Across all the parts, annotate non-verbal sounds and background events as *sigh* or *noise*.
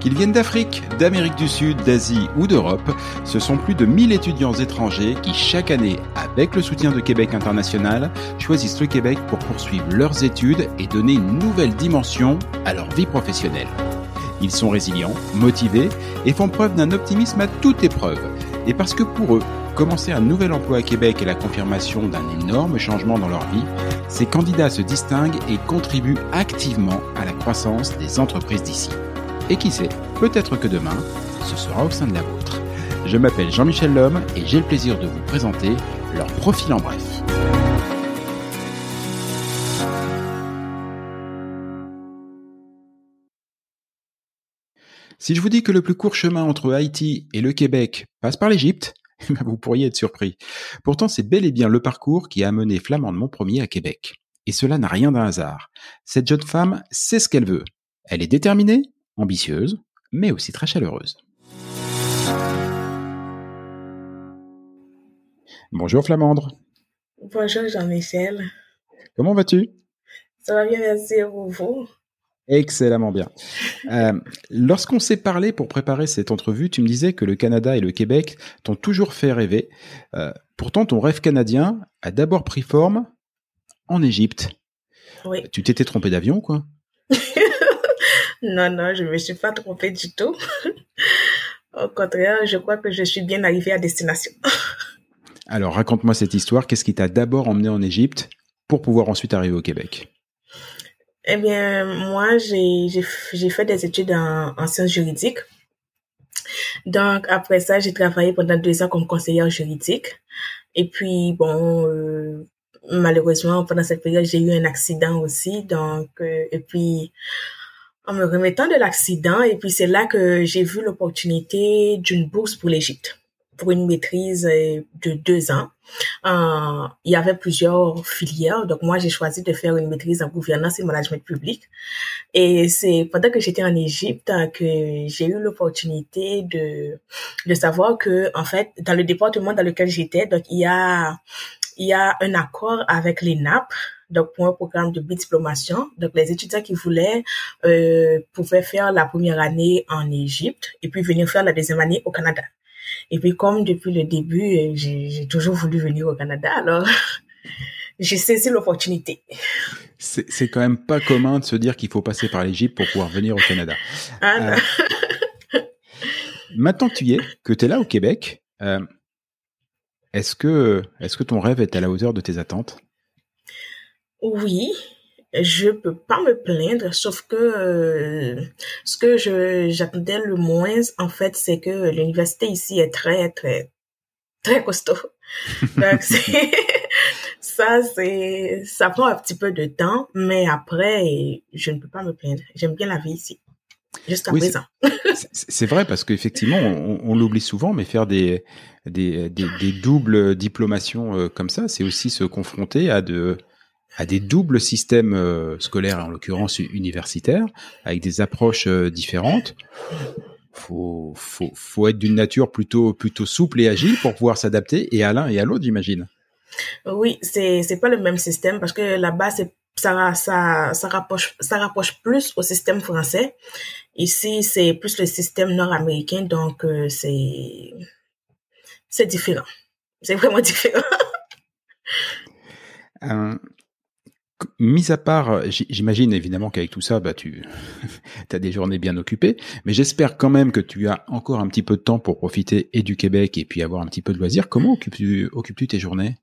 Qu'ils viennent d'Afrique, d'Amérique du Sud, d'Asie ou d'Europe, ce sont plus de 1000 étudiants étrangers qui, chaque année, avec le soutien de Québec International, choisissent le Québec pour poursuivre leurs études et donner une nouvelle dimension à leur vie professionnelle. Ils sont résilients, motivés et font preuve d'un optimisme à toute épreuve. Et parce que pour eux, commencer un nouvel emploi à Québec est la confirmation d'un énorme changement dans leur vie, ces candidats se distinguent et contribuent activement à la croissance des entreprises d'ici. Et qui sait, peut-être que demain, ce sera au sein de la vôtre. Je m'appelle Jean-Michel Lhomme et j'ai le plaisir de vous présenter leur profil en bref. Si je vous dis que le plus court chemin entre Haïti et le Québec passe par l'Égypte, *laughs* vous pourriez être surpris. Pourtant, c'est bel et bien le parcours qui a amené Flamande Montpremier à Québec. Et cela n'a rien d'un hasard. Cette jeune femme sait ce qu'elle veut. Elle est déterminée, ambitieuse, mais aussi très chaleureuse. Bonjour Flamandre. Bonjour Jean-Michel. Comment vas-tu? Ça va bien, merci à vous? Excellemment bien. Euh, Lorsqu'on s'est parlé pour préparer cette entrevue, tu me disais que le Canada et le Québec t'ont toujours fait rêver. Euh, pourtant, ton rêve canadien a d'abord pris forme en Égypte. Oui. Tu t'étais trompé d'avion, quoi? *laughs* Non, non, je ne me suis pas trompée du tout. *laughs* Au contraire, je crois que je suis bien arrivée à destination. *laughs* Alors, raconte-moi cette histoire. Qu'est-ce qui t'a d'abord emmené en Égypte pour pouvoir ensuite arriver au Québec? Eh bien, moi, j'ai fait des études en, en sciences juridiques. Donc, après ça, j'ai travaillé pendant deux ans comme conseillère juridique. Et puis, bon, euh, malheureusement, pendant cette période, j'ai eu un accident aussi. Donc, euh, et puis, en me remettant de l'accident, et puis c'est là que j'ai vu l'opportunité d'une bourse pour l'Égypte, pour une maîtrise euh, de deux ans. Euh, il y avait plusieurs filières, donc moi j'ai choisi de faire une maîtrise en gouvernance et management public. Et c'est pendant que j'étais en Égypte euh, que j'ai eu l'opportunité de de savoir que en fait dans le département dans lequel j'étais, donc il y a il y a un accord avec les NAP, donc pour un programme de diplomation. Donc les étudiants qui voulaient euh, pouvaient faire la première année en Égypte et puis venir faire la deuxième année au Canada. Et puis comme depuis le début, euh, j'ai toujours voulu venir au Canada, alors *laughs* j'ai saisi l'opportunité. C'est quand même pas commun de se dire qu'il faut passer par l'Égypte pour pouvoir venir au Canada. Ah. Euh, *laughs* Maintenant que tu y es, que tu es là au Québec, euh, est-ce que, est-ce que ton rêve est à la hauteur de tes attentes? Oui, je peux pas me plaindre, sauf que euh, ce que je j'attendais le moins, en fait, c'est que l'université ici est très, très, très costaud. *laughs* Donc, ça, c'est, ça prend un petit peu de temps, mais après, je ne peux pas me plaindre. J'aime bien la vie ici. Jusqu'à Oui, présent. C'est- C'est vrai parce qu'effectivement, on, on l'oublie souvent, mais faire des, des, des, des doubles diplomations euh, comme ça, c'est aussi se confronter à de à des doubles systèmes euh, scolaires, en l'occurrence universitaires, avec des approches euh, différentes. Faut, faut, faut être d'une nature plutôt, plutôt souple et agile pour pouvoir s'adapter et à l'un et à l'autre, j'imagine. Oui, c'est c'est pas le même système parce que là-bas c'est ça ça ça rapproche ça rapproche plus au système français. Ici, c'est plus le système nord-américain donc euh, c'est c'est différent. C'est vraiment *laughs* différent. Euh, mis à part, j- j'imagine évidemment qu'avec tout ça, bah, tu *laughs* as des journées bien occupées, mais j'espère quand même que tu as encore un petit peu de temps pour profiter et du Québec et puis avoir un petit peu de loisirs. Comment occupes-tu tes journées?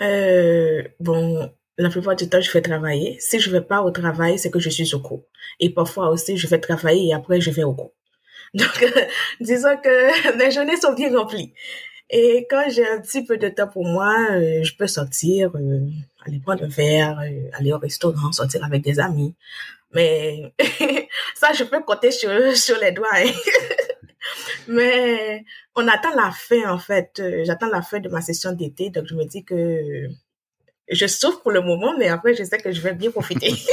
Euh, bon, la plupart du temps, je vais travailler. Si je vais pas au travail, c'est que je suis au cours. Et parfois aussi, je vais travailler et après, je vais au cours. Donc, euh, *laughs* disons que *laughs* mes journées sont bien remplies. Et quand j'ai un petit peu de temps pour moi, euh, je peux sortir, euh, aller prendre un verre, euh, aller au restaurant, sortir avec des amis. Mais *laughs* ça, je peux compter sur, sur les doigts. hein. *laughs* Mais on attend la fin, en fait. J'attends la fin de ma session d'été. Donc, je me dis que je souffre pour le moment, mais après, je sais que je vais bien profiter. *laughs*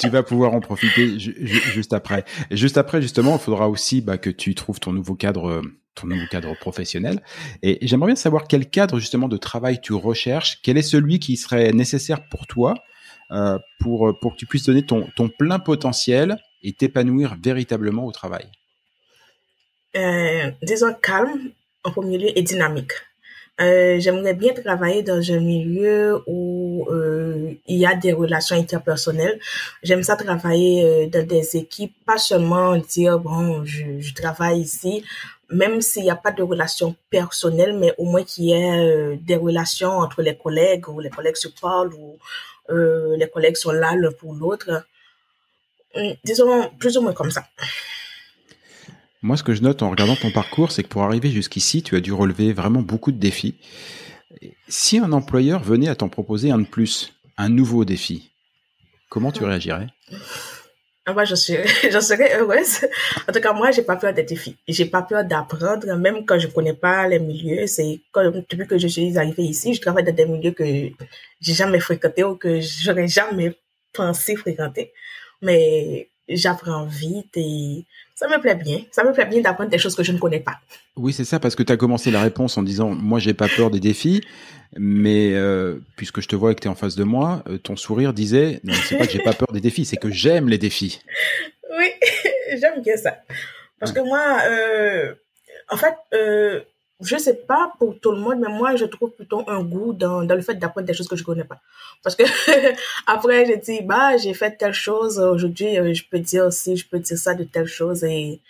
Tu vas pouvoir en profiter ju- ju- juste après. Et juste après, justement, il faudra aussi bah, que tu trouves ton nouveau cadre, ton nouveau cadre professionnel. Et j'aimerais bien savoir quel cadre justement de travail tu recherches. Quel est celui qui serait nécessaire pour toi euh, pour, pour que tu puisses donner ton, ton plein potentiel et t'épanouir véritablement au travail? Euh, Disons calme en premier lieu et dynamique. Euh, J'aimerais bien travailler dans un milieu où euh, il y a des relations interpersonnelles. J'aime ça travailler dans des équipes, pas seulement dire bon, je travaille ici, même s'il n'y a pas de relations personnelles, mais au moins qu'il y ait euh, des relations entre les collègues, où les collègues se parlent, ou euh, les collègues sont là l'un pour l'autre. Hum, disons plus ou moins comme ça. Moi, ce que je note en regardant ton parcours, c'est que pour arriver jusqu'ici, tu as dû relever vraiment beaucoup de défis. Si un employeur venait à t'en proposer un de plus, un nouveau défi, comment tu réagirais? Ah bah, *laughs* je serais, heureuse. En tout cas, moi, j'ai pas peur des défis. J'ai pas peur d'apprendre, même quand je connais pas les milieux. C'est comme depuis que je suis arrivée ici, je travaille dans des milieux que j'ai jamais fréquentés ou que j'aurais jamais pensé fréquenter. Mais j'apprends vite et ça me plaît bien. Ça me plaît bien d'apprendre des choses que je ne connais pas. Oui, c'est ça, parce que tu as commencé la réponse en disant Moi, j'ai pas peur des défis, mais euh, puisque je te vois et que tu es en face de moi, euh, ton sourire disait Non, c'est pas que j'ai pas peur des défis, c'est que j'aime les défis. Oui, *laughs* j'aime bien ça. Parce que moi, euh, en fait, euh, je sais pas pour tout le monde, mais moi, je trouve plutôt un goût dans, dans le fait d'apprendre des choses que je connais pas. Parce que *laughs* après, j'ai dit, bah, j'ai fait telle chose, aujourd'hui, euh, je peux dire aussi, je peux dire ça de telle chose et,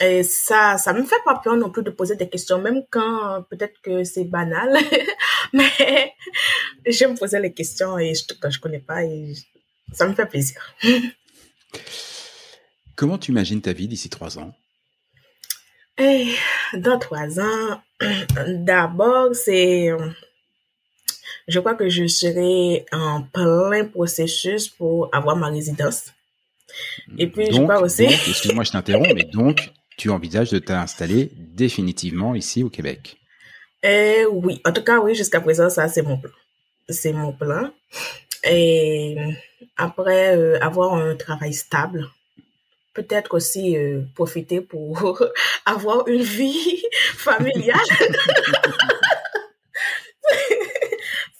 et ça, ça me fait pas peur non plus de poser des questions, même quand peut-être que c'est banal, *laughs* mais *laughs* j'aime poser les questions et je, quand je connais pas et ça me fait plaisir. Comment tu imagines ta vie d'ici trois ans? Et dans trois ans, *clears throat* d'abord, c'est, je crois que je serai en plein processus pour avoir ma résidence. Et puis, je Donc, crois aussi. excuse-moi, je t'interromps, mais donc, tu envisages de t'installer définitivement ici au Québec? Euh, oui, en tout cas, oui, jusqu'à présent, ça, c'est mon plan. C'est mon plan. Et après, euh, avoir un travail stable. Peut-être aussi euh, profiter pour *laughs* avoir une vie *laughs* familiale. *laughs*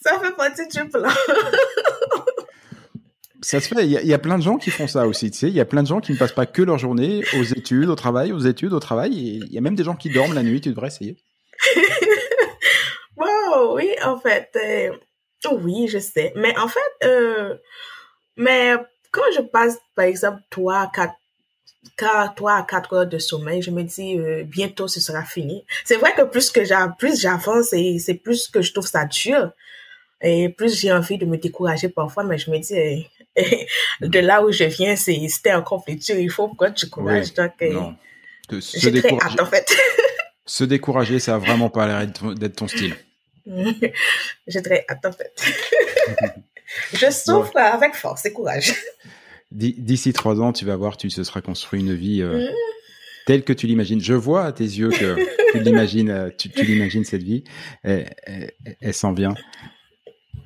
ça fait partie du plan. Ça se fait, il y, a- il y a plein de gens qui font ça aussi, tu sais. Il y a plein de gens qui ne passent pas que leur journée aux études, au travail, aux études, au travail. Il y a même des gens qui dorment la nuit, tu devrais essayer. Wow, oui, en fait, euh, oui, je sais. Mais en fait, euh, mais quand je passe, par exemple, trois, quatre, quatre, trois à quatre heures de sommeil, je me dis, euh, bientôt ce sera fini. C'est vrai que plus que j'avance et c'est plus que je trouve ça dur. Et plus j'ai envie de me décourager parfois, mais je me dis, euh, *laughs* de là où je viens, c'est, c'était encore plus dur. Il faut prendre du courage. Oui, Donc, euh, Non. De- se, très décourager, hâte, en fait. *laughs* se décourager, ça a vraiment pas l'air d'être d'être ton style. *laughs* j'ai très hâte, en fait. je souffre avec force et courage. D'i- D'ici trois ans, tu vas voir, tu te seras construit une vie euh, Mm. telle que tu l'imagines. Je vois à tes yeux que tu l'imagines, euh, tu, tu l'imagines cette vie. Elle, elle, elle s'en vient.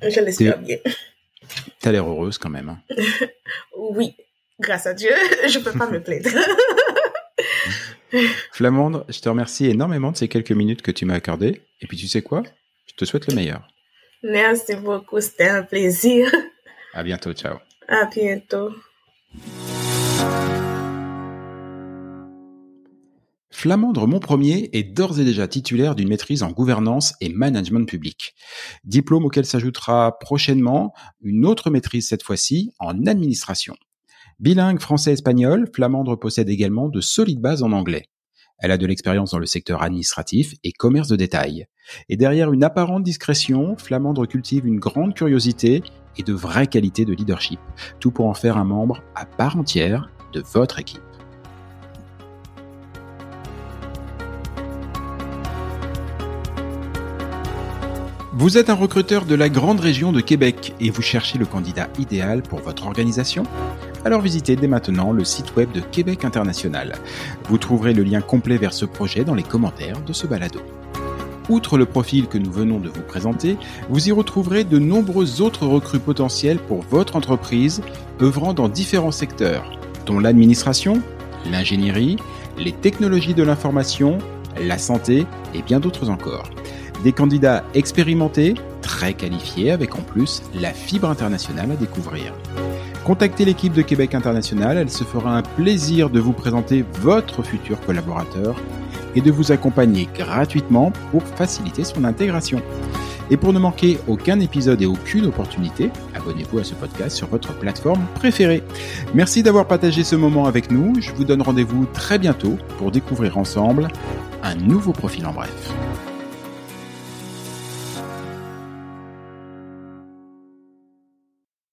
Je l'espère bien. T'as l'air heureuse quand même. hein. *laughs* Oui, grâce à Dieu, *laughs* je peux pas me plaindre. *laughs* Flamande, je te remercie énormément de ces quelques minutes que tu m'as accordées. Et puis tu sais quoi? Je te souhaite le meilleur. Merci beaucoup, c'était un plaisir. À bientôt, ciao. À bientôt. Flamandre Montpremier est d'ores et déjà titulaire d'une maîtrise en gouvernance et management public. Diplôme auquel s'ajoutera prochainement une autre maîtrise cette fois-ci en administration. Bilingue français-espagnol, Flamandre possède également de solides bases en anglais. Elle a de l'expérience dans le secteur administratif et commerce de détail. Et derrière une apparente discrétion, Flamandre cultive une grande curiosité et de vraies qualités de leadership, tout pour en faire un membre à part entière de votre équipe. Vous êtes un recruteur de la grande région de Québec et vous cherchez le candidat idéal pour votre organisation? Alors visitez dès maintenant le site web de Québec International. Vous trouverez le lien complet vers ce projet dans les commentaires de ce balado. Outre le profil que nous venons de vous présenter, vous y retrouverez de nombreux autres recrues potentiels pour votre entreprise œuvrant dans différents secteurs, dont l'administration, l'ingénierie, les technologies de l'information, la santé et bien d'autres encore. Des candidats expérimentés, très qualifiés avec en plus la fibre internationale à découvrir. Contactez l'équipe de Québec International, elle se fera un plaisir de vous présenter votre futur collaborateur et de vous accompagner gratuitement pour faciliter son intégration. Et pour ne manquer aucun épisode et aucune opportunité, abonnez-vous à ce podcast sur votre plateforme préférée. Merci d'avoir partagé ce moment avec nous. Je vous donne rendez-vous très bientôt pour découvrir ensemble un nouveau profil en bref.